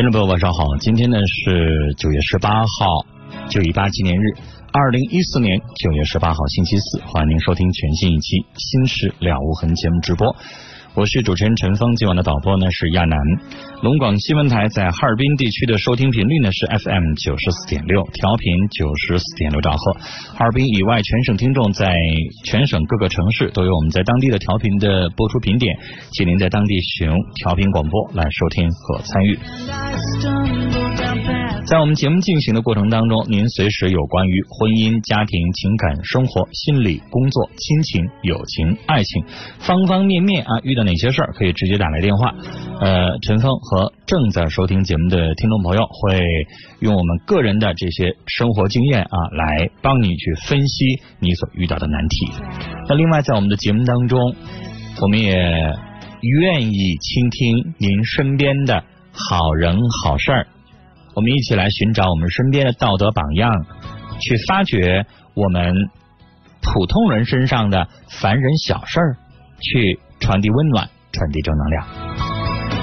听众朋友晚上好，今天呢是九月十八号，九一八纪念日，二零一四年九月十八号星期四，欢迎您收听全新一期《新事了无痕》节目直播。我是主持人陈峰，今晚的导播呢是亚楠。龙广新闻台在哈尔滨地区的收听频率呢是 FM 九十四点六，调频九十四点六兆赫。哈尔滨以外，全省听众在全省各个城市都有我们在当地的调频的播出频点，请您在当地使用调频广播来收听和参与。在我们节目进行的过程当中，您随时有关于婚姻、家庭、情感、生活、心理、工作、亲情、友情、爱情方方面面啊，遇到哪些事儿，可以直接打来电话。呃，陈峰和正在收听节目的听众朋友会用我们个人的这些生活经验啊，来帮你去分析你所遇到的难题。那另外，在我们的节目当中，我们也愿意倾听您身边的好人好事儿。我们一起来寻找我们身边的道德榜样，去发掘我们普通人身上的凡人小事儿，去传递温暖，传递正能量。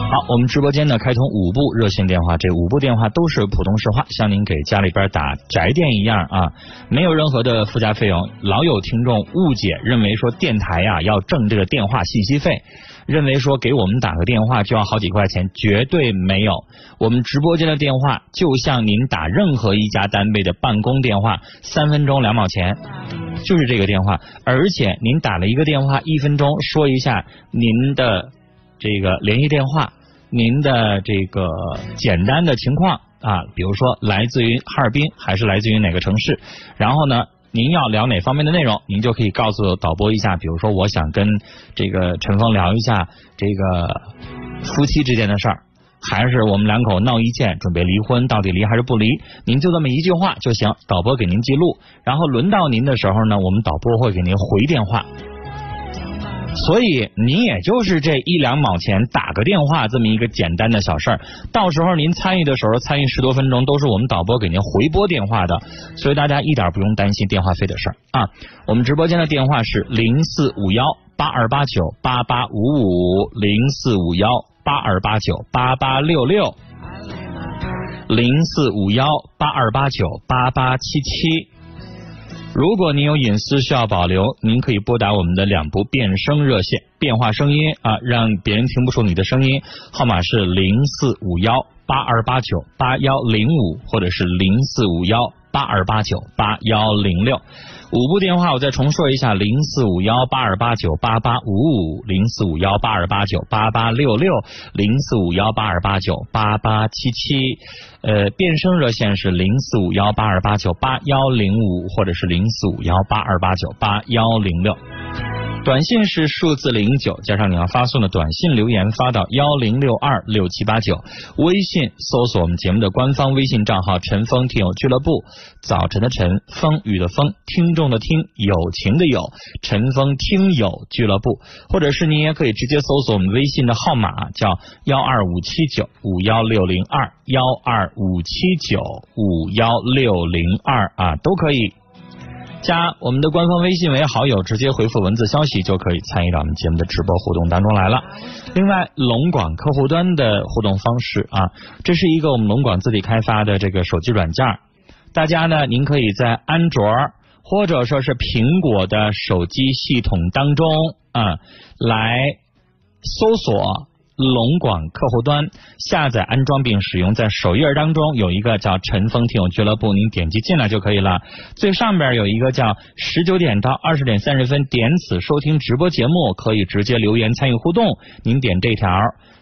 好，我们直播间呢开通五部热线电话，这五部电话都是普通市话，像您给家里边打宅电一样啊，没有任何的附加费用。老有听众误解，认为说电台呀要挣这个电话信息费。认为说给我们打个电话就要好几块钱，绝对没有。我们直播间的电话就像您打任何一家单位的办公电话，三分钟两毛钱，就是这个电话。而且您打了一个电话，一分钟说一下您的这个联系电话，您的这个简单的情况啊，比如说来自于哈尔滨还是来自于哪个城市，然后呢？您要聊哪方面的内容，您就可以告诉导播一下。比如说，我想跟这个陈峰聊一下这个夫妻之间的事儿，还是我们两口闹意见，准备离婚，到底离还是不离？您就这么一句话就行，导播给您记录。然后轮到您的时候呢，我们导播会给您回电话。所以您也就是这一两毛钱打个电话这么一个简单的小事儿，到时候您参与的时候参与十多分钟都是我们导播给您回拨电话的，所以大家一点不用担心电话费的事儿啊。我们直播间的电话是零四五幺八二八九八八五五零四五幺八二八九八八六六零四五幺八二八九八八七七。如果您有隐私需要保留，您可以拨打我们的两部变声热线，变化声音啊，让别人听不出你的声音。号码是零四五幺八二八九八幺零五，或者是零四五幺八二八九八幺零六。五部电话我再重说一下：零四五幺八二八九八八五五，零四五幺八二八九八八六六，零四五幺八二八九八八七七。呃，变声热线是零四五幺八二八九八幺零五，或者是零四五幺八二八九八幺零六。短信是数字零九加上你要发送的短信留言发到幺零六二六七八九，微信搜索我们节目的官方微信账号“陈峰听友俱乐部”，早晨的晨，风雨的风，听众的听，友情的友，陈峰听友俱乐部，或者是你也可以直接搜索我们微信的号码叫幺二五七九五幺六零二幺二五七九五幺六零二啊，都可以。加我们的官方微信为好友，直接回复文字消息就可以参与到我们节目的直播互动当中来了。另外，龙广客户端的互动方式啊，这是一个我们龙广自己开发的这个手机软件，大家呢，您可以在安卓或者说是苹果的手机系统当中啊来搜索。龙广客户端下载安装并使用，在首页当中有一个叫“陈峰听友俱乐部”，您点击进来就可以了。最上边有一个叫“十九点到二十点三十分”，点此收听直播节目，可以直接留言参与互动。您点这条，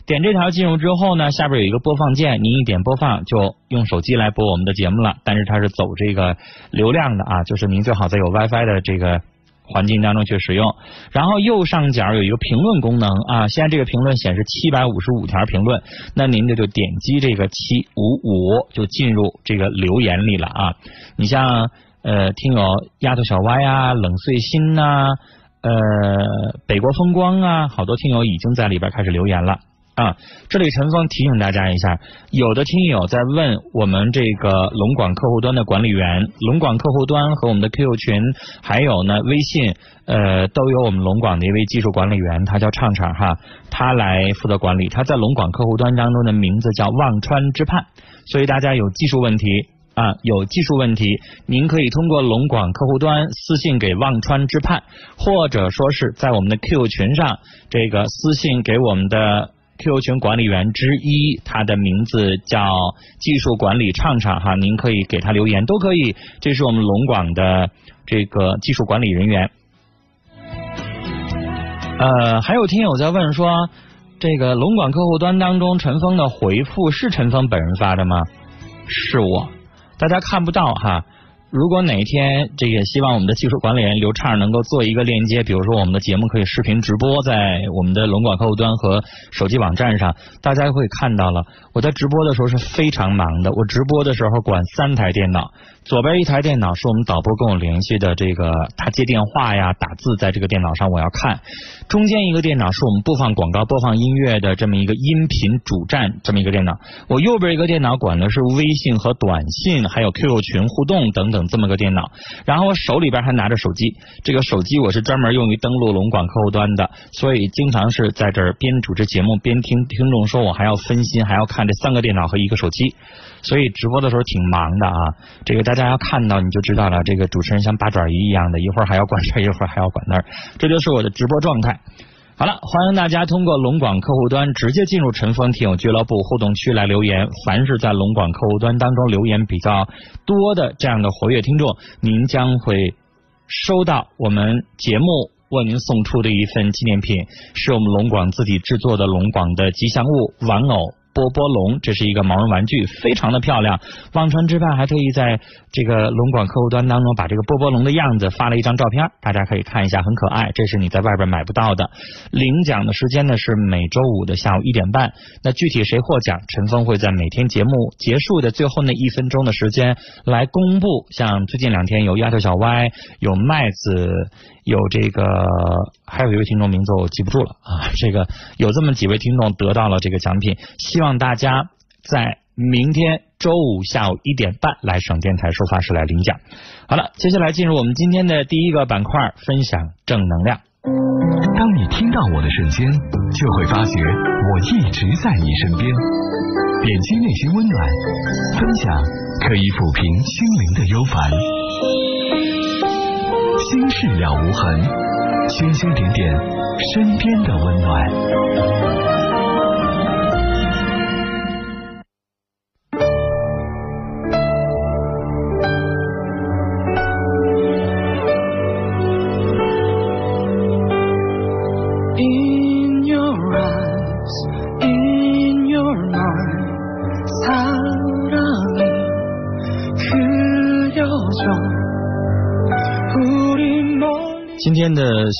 点这条进入之后呢，下边有一个播放键，您一点播放就用手机来播我们的节目了。但是它是走这个流量的啊，就是您最好在有 WiFi 的这个。环境当中去使用，然后右上角有一个评论功能啊，现在这个评论显示七百五十五条评论，那您这就点击这个七五五就进入这个留言里了啊。你像呃听友丫头小歪啊、冷碎心呐、呃北国风光啊，好多听友已经在里边开始留言了。啊，这里陈峰提醒大家一下，有的听友在问我们这个龙广客户端的管理员，龙广客户端和我们的 QQ 群，还有呢微信，呃，都有我们龙广的一位技术管理员，他叫畅畅哈，他来负责管理。他在龙广客户端当中的名字叫忘川之畔，所以大家有技术问题啊，有技术问题，您可以通过龙广客户端私信给忘川之畔，或者说是在我们的 Q 群上这个私信给我们的。Q 群管理员之一，他的名字叫技术管理畅畅哈，您可以给他留言，都可以。这是我们龙广的这个技术管理人员。呃，还有听友在问说，这个龙广客户端当中陈峰的回复是陈峰本人发的吗？是我，大家看不到哈。如果哪一天这个希望我们的技术管理员刘畅能够做一个链接，比如说我们的节目可以视频直播在我们的龙广客户端和手机网站上，大家会看到了。我在直播的时候是非常忙的，我直播的时候管三台电脑。左边一台电脑是我们导播跟我联系的，这个他接电话呀、打字在这个电脑上我要看。中间一个电脑是我们播放广告、播放音乐的这么一个音频主站，这么一个电脑。我右边一个电脑管的是微信和短信，还有 QQ 群互动等等这么个电脑。然后我手里边还拿着手机，这个手机我是专门用于登录龙广客户端的，所以经常是在这儿边主持节目边听听众说，我还要分心，还要看这三个电脑和一个手机。所以直播的时候挺忙的啊，这个大家要看到你就知道了。这个主持人像八爪鱼一样的，一会儿还要管这，一会儿还要管那儿，这就是我的直播状态。好了，欢迎大家通过龙广客户端直接进入陈峰听友俱乐部互动区来留言。凡是在龙广客户端当中留言比较多的这样的活跃听众，您将会收到我们节目为您送出的一份纪念品，是我们龙广自己制作的龙广的吉祥物玩偶。波波龙，这是一个毛绒玩具，非常的漂亮。忘川之畔还特意在这个龙广客户端当中把这个波波龙的样子发了一张照片，大家可以看一下，很可爱。这是你在外边买不到的。领奖的时间呢是每周五的下午一点半。那具体谁获奖，陈峰会在每天节目结束的最后那一分钟的时间来公布。像最近两天有丫头小歪，有麦子。有这个，还有一位听众名字我记不住了啊。这个有这么几位听众得到了这个奖品，希望大家在明天周五下午一点半来省电台收发室来领奖。好了，接下来进入我们今天的第一个板块，分享正能量。当你听到我的瞬间，就会发觉我一直在你身边，点击内心温暖，分享可以抚平心灵的忧烦。心事了无痕，星星点点，身边的温暖。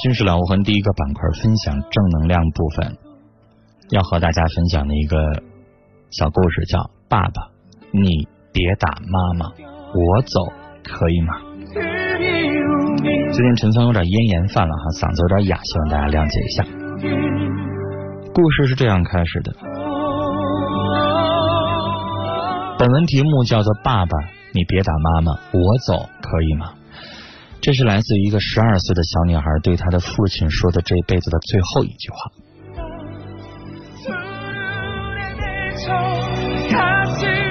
新式了无痕第一个板块分享正能量部分，要和大家分享的一个小故事叫《爸爸，你别打妈妈，我走可以吗？》最近陈峰有点咽炎犯了哈，嗓子有点哑，希望大家谅解一下。故事是这样开始的，本文题目叫做《爸爸，你别打妈妈，我走可以吗？》这是来自于一个十二岁的小女孩对她的父亲说的这辈子的最后一句话。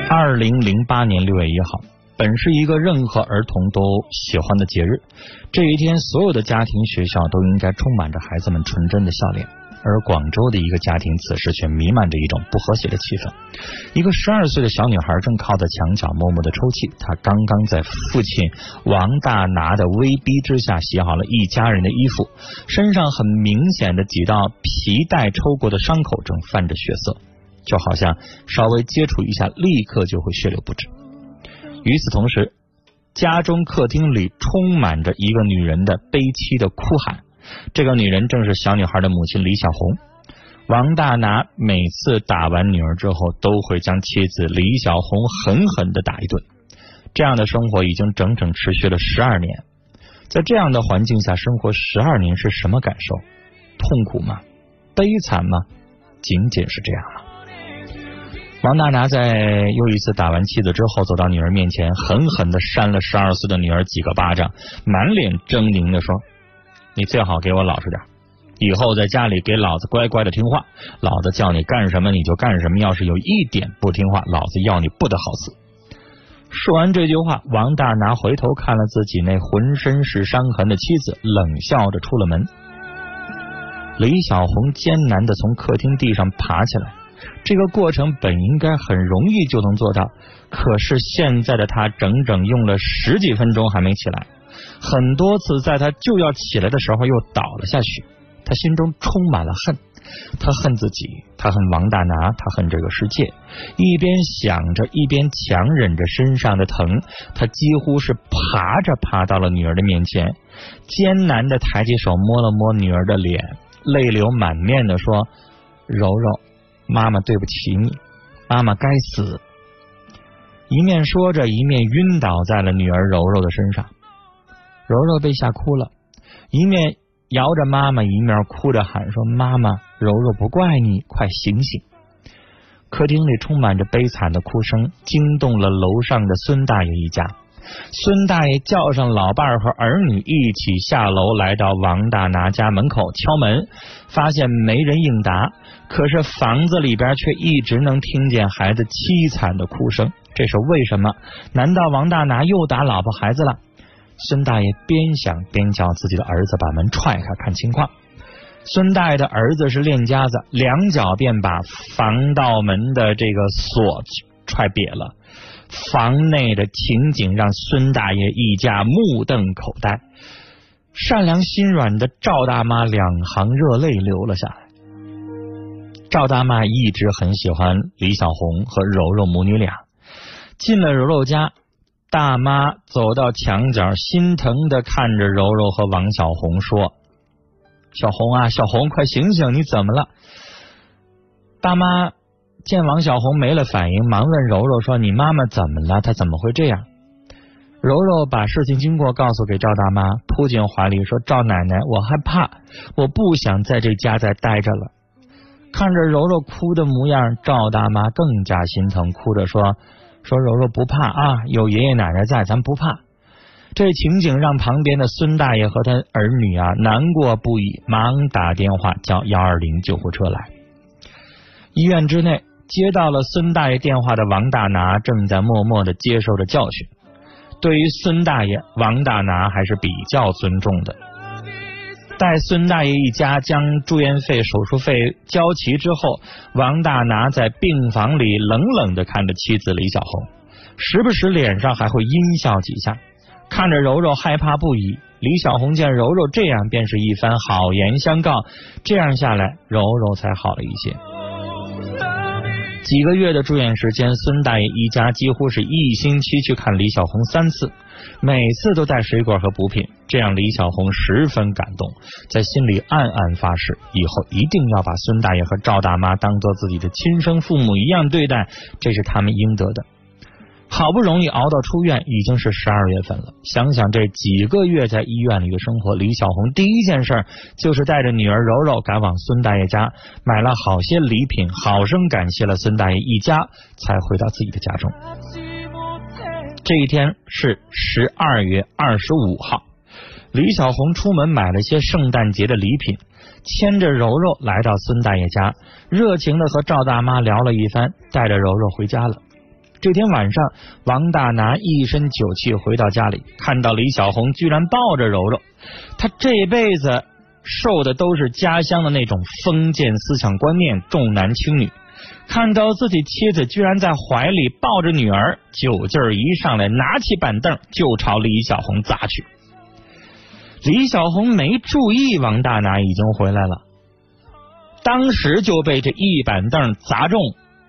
二零零八年六月一号，本是一个任何儿童都喜欢的节日，这一天，所有的家庭、学校都应该充满着孩子们纯真的笑脸。而广州的一个家庭，此时却弥漫着一种不和谐的气氛。一个十二岁的小女孩正靠在墙角默默的抽泣，她刚刚在父亲王大拿的威逼之下洗好了一家人的衣服，身上很明显的几道皮带抽过的伤口正泛着血色，就好像稍微接触一下，立刻就会血流不止。与此同时，家中客厅里充满着一个女人的悲凄的哭喊。这个女人正是小女孩的母亲李小红。王大拿每次打完女儿之后，都会将妻子李小红狠狠的打一顿。这样的生活已经整整持续了十二年。在这样的环境下生活十二年是什么感受？痛苦吗？悲惨吗？仅仅是这样吗？王大拿在又一次打完妻子之后，走到女儿面前，狠狠的扇了十二岁的女儿几个巴掌，满脸狰狞的说：“你最好给我老实点，以后在家里给老子乖乖的听话，老子叫你干什么你就干什么，要是有一点不听话，老子要你不得好死。”说完这句话，王大拿回头看了自己那浑身是伤痕的妻子，冷笑着出了门。李小红艰难的从客厅地上爬起来。这个过程本应该很容易就能做到，可是现在的他整整用了十几分钟还没起来，很多次在他就要起来的时候又倒了下去，他心中充满了恨，他恨自己，他恨王大拿，他恨这个世界。一边想着，一边强忍着身上的疼，他几乎是爬着爬到了女儿的面前，艰难的抬起手摸了摸女儿的脸，泪流满面的说：“柔柔。”妈妈对不起你，妈妈该死。一面说着，一面晕倒在了女儿柔柔的身上。柔柔被吓哭了，一面摇着妈妈，一面哭着喊说：“妈妈，柔柔不怪你，快醒醒！”客厅里充满着悲惨的哭声，惊动了楼上的孙大爷一家。孙大爷叫上老伴儿和儿女一起下楼，来到王大拿家门口敲门，发现没人应答，可是房子里边却一直能听见孩子凄惨的哭声。这是为什么？难道王大拿又打老婆孩子了？孙大爷边想边叫自己的儿子把门踹开看情况。孙大爷的儿子是练家子，两脚便把防盗门的这个锁踹瘪了。房内的情景让孙大爷一家目瞪口呆，善良心软的赵大妈两行热泪流了下来。赵大妈一直很喜欢李小红和柔柔母女俩，进了柔柔家，大妈走到墙角，心疼的看着柔柔和王小红说：“小红啊，小红，快醒醒，你怎么了？”大妈。见王小红没了反应，忙问柔柔说：“你妈妈怎么了？她怎么会这样？”柔柔把事情经过告诉给赵大妈，扑进怀里说：“赵奶奶，我害怕，我不想在这家再待着了。”看着柔柔哭的模样，赵大妈更加心疼，哭着说：“说柔柔不怕啊，有爷爷奶奶在，咱不怕。”这情景让旁边的孙大爷和他儿女啊难过不已，忙打电话叫幺二零救护车来。医院之内。接到了孙大爷电话的王大拿正在默默的接受着教训。对于孙大爷，王大拿还是比较尊重的。待孙大爷一家将住院费、手术费交齐之后，王大拿在病房里冷冷的看着妻子李小红，时不时脸上还会阴笑几下。看着柔柔害怕不已，李小红见柔柔这样，便是一番好言相告。这样下来，柔柔才好了一些。几个月的住院时间，孙大爷一家几乎是一星期去看李小红三次，每次都带水果和补品，这让李小红十分感动，在心里暗暗发誓，以后一定要把孙大爷和赵大妈当做自己的亲生父母一样对待，这是他们应得的。好不容易熬到出院，已经是十二月份了。想想这几个月在医院里的生活，李小红第一件事就是带着女儿柔柔赶往孙大爷家，买了好些礼品，好生感谢了孙大爷一家，才回到自己的家中。这一天是十二月二十五号，李小红出门买了些圣诞节的礼品，牵着柔柔来到孙大爷家，热情的和赵大妈聊了一番，带着柔柔回家了。这天晚上，王大拿一身酒气回到家里，看到李小红居然抱着柔柔。他这辈子受的都是家乡的那种封建思想观念，重男轻女。看到自己妻子居然在怀里抱着女儿，酒劲儿一上来，拿起板凳就朝李小红砸去。李小红没注意王大拿已经回来了，当时就被这一板凳砸中，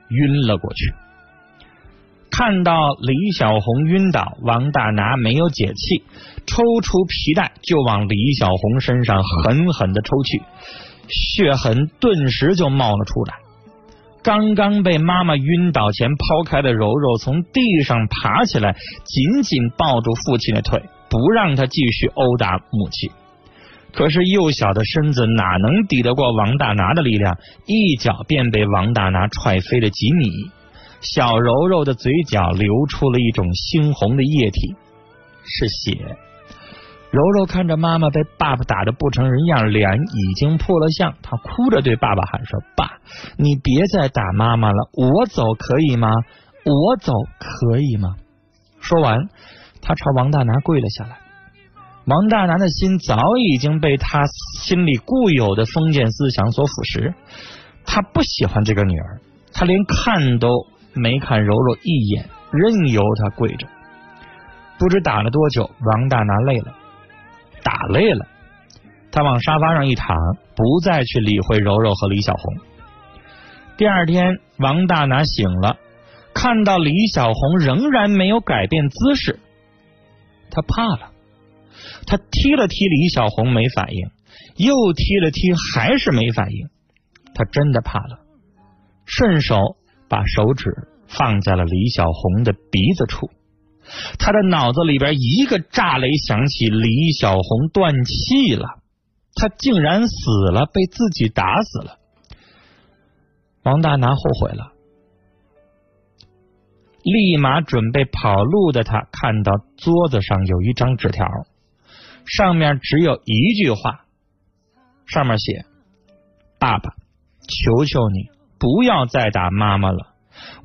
晕了过去。看到李小红晕倒，王大拿没有解气，抽出皮带就往李小红身上狠狠的抽去，血痕顿时就冒了出来。刚刚被妈妈晕倒前抛开的柔柔从地上爬起来，紧紧抱住父亲的腿，不让他继续殴打母亲。可是幼小的身子哪能抵得过王大拿的力量？一脚便被王大拿踹飞了几米。小柔柔的嘴角流出了一种猩红的液体，是血。柔柔看着妈妈被爸爸打的不成人样，脸已经破了相，她哭着对爸爸喊说：“爸，你别再打妈妈了，我走可以吗？我走可以吗？”说完，他朝王大拿跪了下来。王大拿的心早已经被他心里固有的封建思想所腐蚀，他不喜欢这个女儿，他连看都没看柔柔一眼，任由她跪着。不知打了多久，王大拿累了，打累了，他往沙发上一躺，不再去理会柔柔和李小红。第二天，王大拿醒了，看到李小红仍然没有改变姿势，他怕了。他踢了踢李小红，没反应，又踢了踢，还是没反应。他真的怕了，顺手把手指放在了李小红的鼻子处。他的脑子里边一个炸雷响起，李小红断气了，他竟然死了，被自己打死了。王大拿后悔了，立马准备跑路的他看到桌子上有一张纸条。上面只有一句话，上面写：“爸爸，求求你不要再打妈妈了。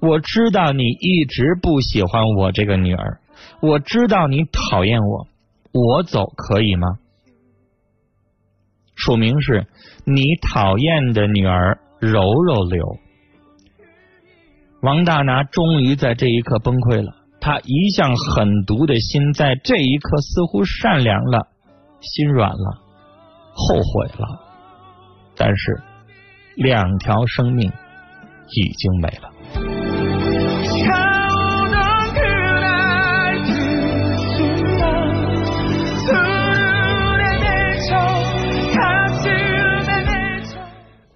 我知道你一直不喜欢我这个女儿，我知道你讨厌我，我走可以吗？”署名是你讨厌的女儿柔柔刘。王大拿终于在这一刻崩溃了。他一向狠毒的心，在这一刻似乎善良了，心软了，后悔了。但是，两条生命已经没了。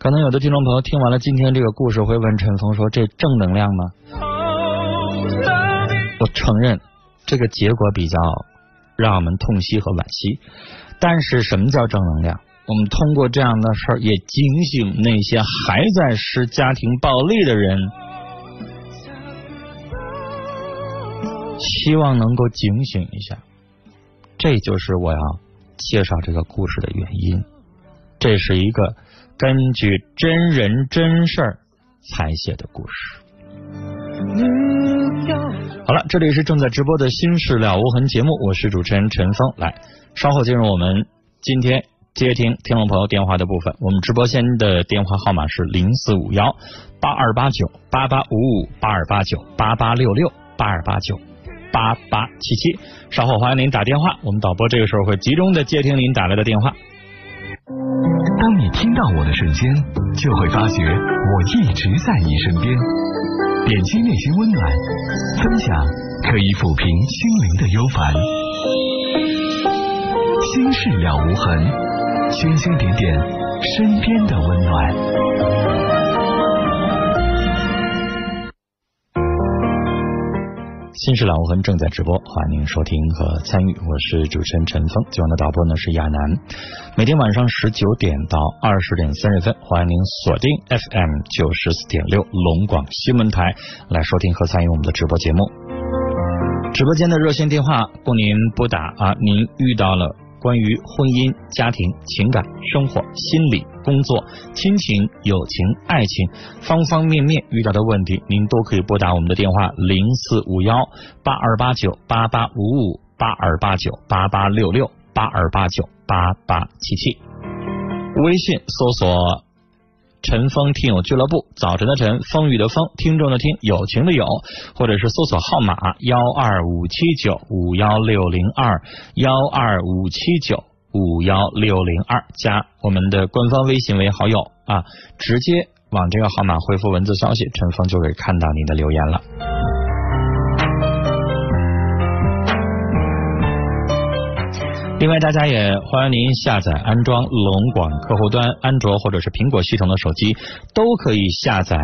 可能有的听众朋友听完了今天这个故事，会问陈峰说：“这正能量吗？”我承认，这个结果比较让我们痛惜和惋惜。但是，什么叫正能量？我们通过这样的事儿，也警醒那些还在施家庭暴力的人，希望能够警醒一下。这就是我要介绍这个故事的原因。这是一个根据真人真事儿采写的故事。好了，这里是正在直播的《心事了无痕》节目，我是主持人陈峰。来，稍后进入我们今天接听听众朋友电话的部分。我们直播间的电话号码是零四五幺八二八九八八五五八二八九八八六六八二八九八八七七。稍后欢迎您打电话，我们导播这个时候会集中的接听您打来的电话。听到我的瞬间，就会发觉我一直在你身边。点击内心温暖，分享可以抚平心灵的忧烦，心事了无痕，星星点点身边的温暖。新事了无痕正在直播，欢迎您收听和参与。我是主持人陈峰，今晚的导播呢是亚楠。每天晚上十九点到二十点三十分，欢迎您锁定 FM 九十四点六龙广新闻台来收听和参与我们的直播节目。直播间的热线电话供您拨打啊，您遇到了。关于婚姻、家庭、情感、生活、心理、工作、亲情、友情、爱情方方面面遇到的问题，您都可以拨打我们的电话零四五幺八二八九八八五五八二八九八八六六八二八九八八七七，微信搜索。陈峰听友俱乐部，早晨的晨，风雨的风，听众的听，友情的友，或者是搜索号码幺二五七九五幺六零二幺二五七九五幺六零二，加我们的官方微信为好友啊，直接往这个号码回复文字消息，陈峰就会看到你的留言了。另外，大家也欢迎您下载安装龙广客户端，安卓或者是苹果系统的手机都可以下载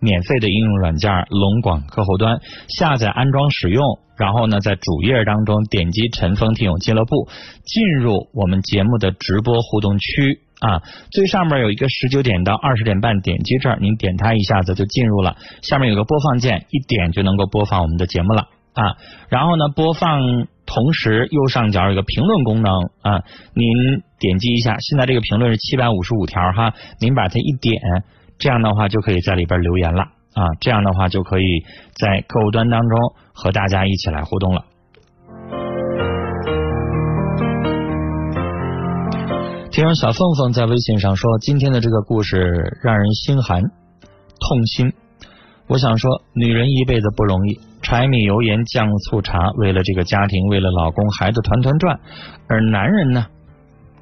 免费的应用软件龙广客户端，下载安装使用，然后呢，在主页当中点击陈峰听友俱乐部，进入我们节目的直播互动区啊，最上面有一个十九点到二十点半，点击这儿，您点它一下子就进入了，下面有个播放键，一点就能够播放我们的节目了啊，然后呢，播放。同时，右上角有个评论功能啊，您点击一下，现在这个评论是七百五十五条哈，您把它一点，这样的话就可以在里边留言了啊，这样的话就可以在客户端当中和大家一起来互动了。听说小凤凤在微信上说，今天的这个故事让人心寒痛心。我想说，女人一辈子不容易，柴米油盐酱醋茶，为了这个家庭，为了老公孩子团团转。而男人呢，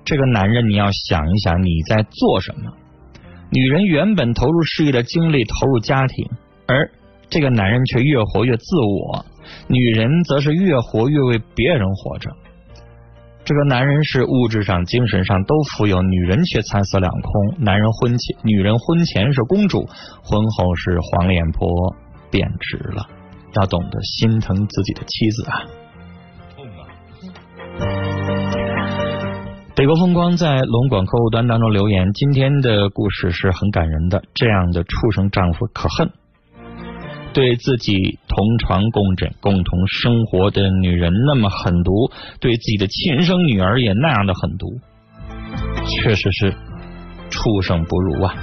这个男人你要想一想，你在做什么？女人原本投入事业的精力，投入家庭，而这个男人却越活越自我，女人则是越活越为别人活着。这个男人是物质上、精神上都富有，女人却惨死两空。男人婚前，女人婚前是公主，婚后是黄脸婆，贬值了。要懂得心疼自己的妻子啊！北国风光在龙广客户端当中留言，今天的故事是很感人的。这样的畜生丈夫可恨。对自己同床共枕、共同生活的女人那么狠毒，对自己的亲生女儿也那样的狠毒，确实是畜生不如啊！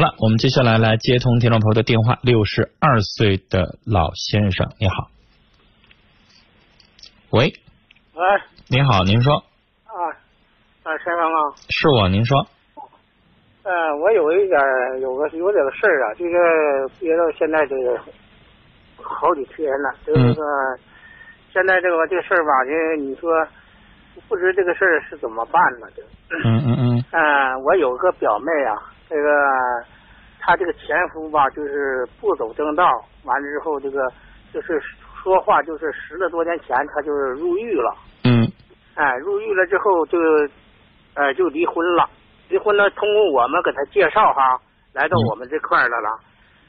好了，我们接下来来接通听众朋友的电话。六十二岁的老先生，你好。喂。喂。您好，您说。啊，啊，先生啊。是我，您说。呃，我有一点有个有点个事儿啊，就是憋到现在这个好几天了，就是说现在这个这个事儿吧，就你说不知这个事儿是怎么办呢？就嗯嗯嗯。嗯，我有个表妹啊，这个他这个前夫吧，就是不走正道，完了之后这个就是说话就是十来多年前他就是入狱了。嗯。哎，入狱了之后就呃就离婚了。离婚了，通过我们给他介绍哈，来到我们这块来了，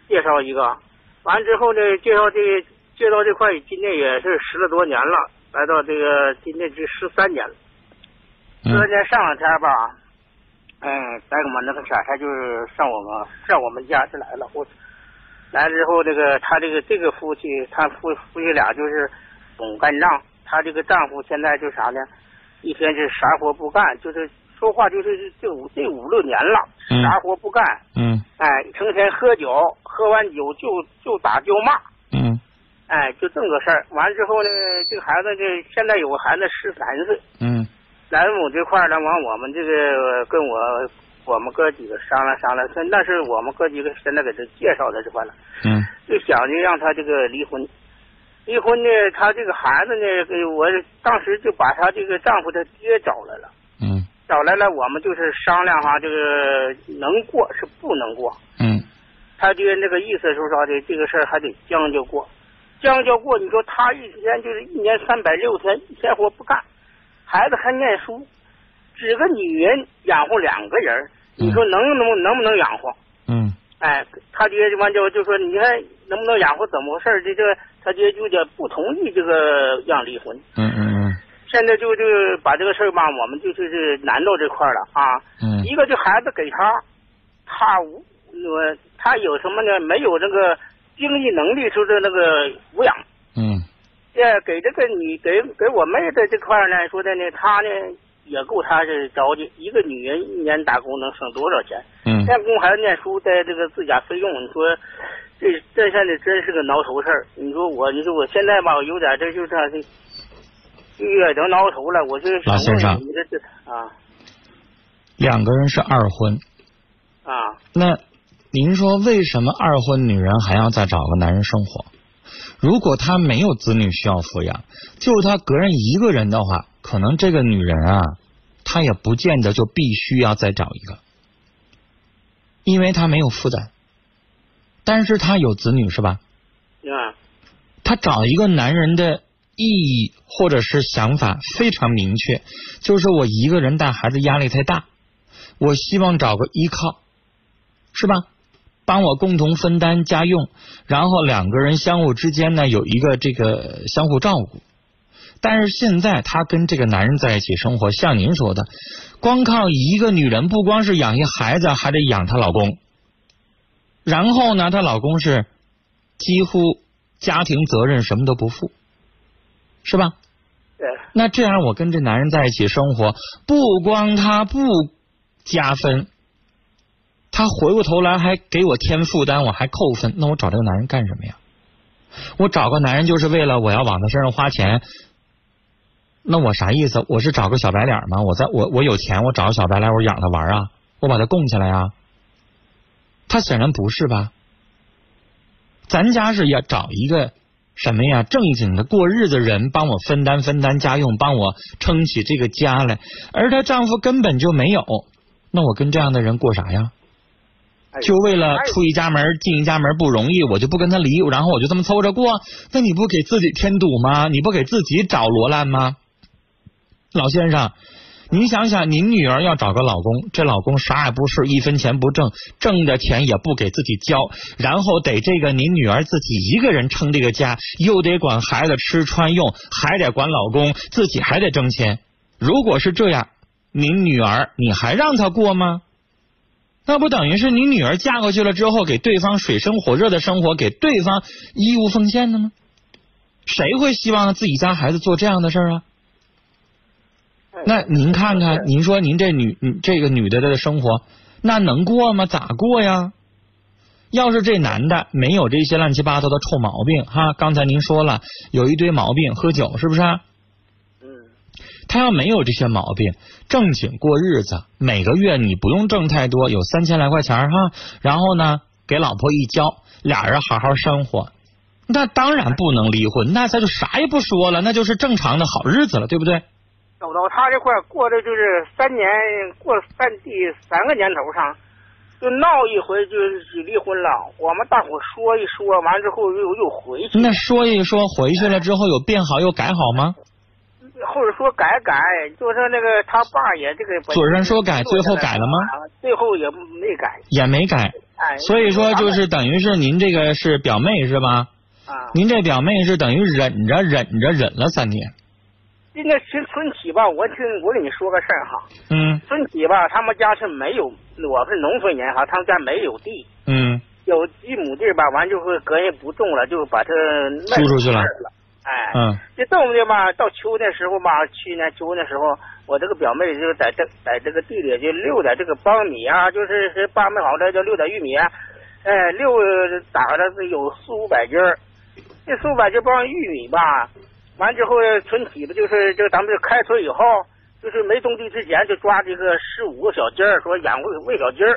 介绍一个，完之后呢，介绍这介绍这块，今年也是十来多年了，来到这个今年这十三年了，十三年上两天吧，嗯，在我们那个啥，他就是上我们上我们家就来了，我来了之后，这个他这个这个夫妻，他夫夫妻俩就是总干仗，他这个丈夫现在就啥呢，一天是啥活不干，就是。说话就是这五这五六年了，啥活不干，嗯，哎，成天喝酒，喝完酒就就打就骂，嗯，哎，就这么个事儿。完了之后呢，这个孩子这现在有个孩子十三岁，嗯，来我这块呢，完我们这个跟我我们哥几个商量商量，那是我们哥几个现在给他介绍的这块了，嗯，就想着让他这个离婚，离婚呢，他这个孩子呢，我当时就把他这个丈夫他爹找来了，嗯。找来了，我们就是商量哈，这个能过是不能过。嗯。他爹那个意思是说的？这个事儿还得将就过，将就过。你说他一天就是一年三百六天，一天活不干，孩子还念书，只个女人养活两个人，你说能能能不能养活？嗯。哎，他爹就完就就说，你看能不能养活？怎么回事？这这他爹就得不同意这个让离婚。嗯嗯嗯。现在就就把这个事儿吧，我们就就是难到这块了啊。嗯。一个就孩子给他，他无呃他有什么呢？没有那个经济能力，就是那个抚养。嗯。呃，给这个你给给我妹的这块呢，说的呢，她呢也够她这着急。一个女人一年打工能省多少钱？嗯。现供孩子念书，在这个自家费用，你说这这现在真是个挠头事儿。你说我，你说我现在吧，有点这就这。越都挠头了，我就老先生，你这这啊，两个人是二婚啊，那您说为什么二婚女人还要再找个男人生活？如果他没有子女需要抚养，就是她个人一个人的话，可能这个女人啊，她也不见得就必须要再找一个，因为她没有负担，但是她有子女是吧？啊，她找一个男人的。意义或者是想法非常明确，就是我一个人带孩子压力太大，我希望找个依靠，是吧？帮我共同分担家用，然后两个人相互之间呢有一个这个相互照顾。但是现在她跟这个男人在一起生活，像您说的，光靠一个女人，不光是养一孩子，还得养她老公。然后呢，她老公是几乎家庭责任什么都不负，是吧？对。那这样我跟这男人在一起生活，不光他不加分，他回过头来还给我添负担，我还扣分。那我找这个男人干什么呀？我找个男人就是为了我要往他身上花钱。那我啥意思？我是找个小白脸吗？我在我我有钱，我找个小白脸，我养他玩啊？我把他供起来呀？他显然不是吧？咱家是要找一个什么呀？正经的过日子人，帮我分担分担家用，帮我撑起这个家来。而她丈夫根本就没有，那我跟这样的人过啥呀？就为了出一家门进一家门不容易，我就不跟他离，然后我就这么凑着过？那你不给自己添堵吗？你不给自己找罗烂吗？老先生，您想想，您女儿要找个老公，这老公啥也不是，一分钱不挣，挣的钱也不给自己交，然后得这个您女儿自己一个人撑这个家，又得管孩子吃穿用，还得管老公，自己还得挣钱。如果是这样，您女儿你还让她过吗？那不等于是你女儿嫁过去了之后，给对方水深火热的生活，给对方义务奉献的吗？谁会希望自己家孩子做这样的事儿啊？那您看看，您说您这女这个女的的生活，那能过吗？咋过呀？要是这男的没有这些乱七八糟的臭毛病哈，刚才您说了有一堆毛病，喝酒是不是？嗯。他要没有这些毛病，正经过日子，每个月你不用挣太多，有三千来块钱哈，然后呢给老婆一交，俩人好好生活，那当然不能离婚，那他就啥也不说了，那就是正常的好日子了，对不对？走到他这块过的就是三年，过了三第三个年头上，就闹一回就离婚了。我们大伙说一说完之后又又回去。那说一说回去了之后有变好又改好吗？后者说改改，就是那个他爸也这个。嘴上说改，最后改了吗？最后也没改。也没改。哎。所以说就是等于是您这个是表妹是吧？啊。您这表妹是等于忍着忍着忍了三年。那村村起吧，我听我跟你说个事儿哈。嗯。村起吧，他们家是没有，我是农村人哈，他们家没有地。嗯。有几亩地吧，完就会隔人不种了，就把它租出去了。哎。嗯。这种的吧，到秋的时候吧，去年秋的时候，我这个表妹就在这在这个地里就溜点这个苞米啊，就是是扒没好的就溜点玉米，啊哎，溜打了是有四五百斤儿，这四五百斤包玉米吧。完之后，存起的就是就咱们就开春以后，就是没种地之前，就抓这个十五个小鸡儿，说养喂喂小鸡儿。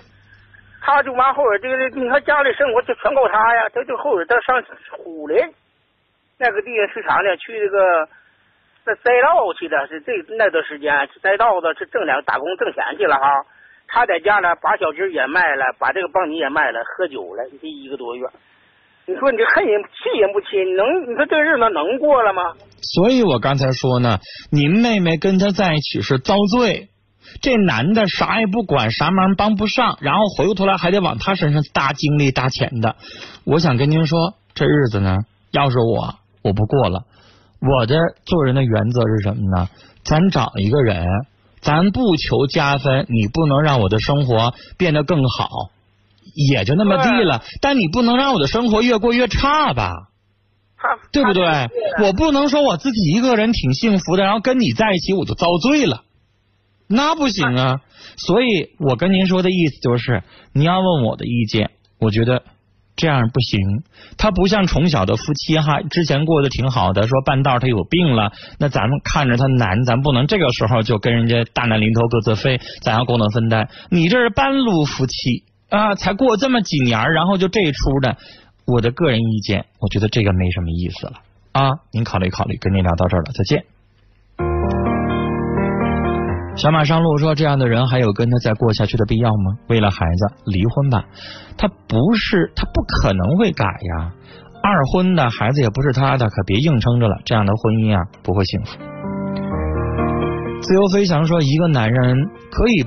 他就完后边这个，你看家里生活就全靠他呀。他就后边他上虎林那个地下市场呢，去这个在栽稻去的，是这那段时间栽稻子是挣两打工挣钱去了哈。他在家呢，把小鸡也卖了，把这个苞米也卖了，喝酒了这一个多月。你说你这恨人气人不气？能你说这日子能过了吗？所以我刚才说呢，您妹妹跟他在一起是遭罪，这男的啥也不管，啥忙帮不上，然后回过头来还得往他身上搭精力搭钱的。我想跟您说，这日子呢，要是我我不过了。我的做人的原则是什么呢？咱找一个人，咱不求加分，你不能让我的生活变得更好。也就那么地了，但你不能让我的生活越过越差吧？对不对？我不能说我自己一个人挺幸福的，然后跟你在一起我就遭罪了，那不行啊！所以我跟您说的意思就是，你要问我的意见，我觉得这样不行。他不像从小的夫妻哈，之前过得挺好的，说半道他有病了，那咱们看着他难，咱不能这个时候就跟人家大难临头各自飞，咱要共同分担。你这是半路夫妻。啊，才过这么几年，然后就这出的，我的个人意见，我觉得这个没什么意思了啊。您考虑考虑，跟您聊到这儿了，再见。小马上路说，这样的人还有跟他再过下去的必要吗？为了孩子离婚吧，他不是，他不可能会改呀。二婚的孩子也不是他的，可别硬撑着了，这样的婚姻啊不会幸福。自由飞翔说，一个男人可以。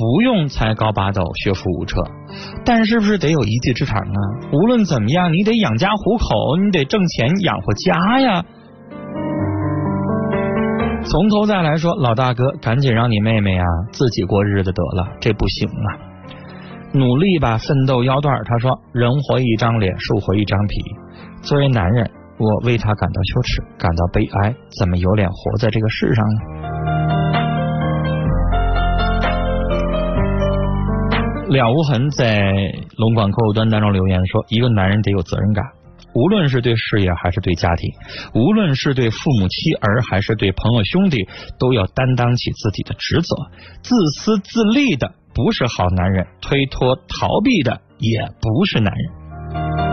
不用才高八斗、学富五车，但是不是得有一技之长啊？无论怎么样，你得养家糊口，你得挣钱养活家呀。从头再来说，老大哥，赶紧让你妹妹啊自己过日子得了，这不行啊！努力吧，奋斗腰段。他说：“人活一张脸，树活一张皮。作为男人，我为他感到羞耻，感到悲哀。怎么有脸活在这个世上呢？”了无痕在龙广客户端当中留言说：“一个男人得有责任感。”无论是对事业还是对家庭，无论是对父母妻儿还是对朋友兄弟，都要担当起自己的职责。自私自利的不是好男人，推脱逃避的也不是男人。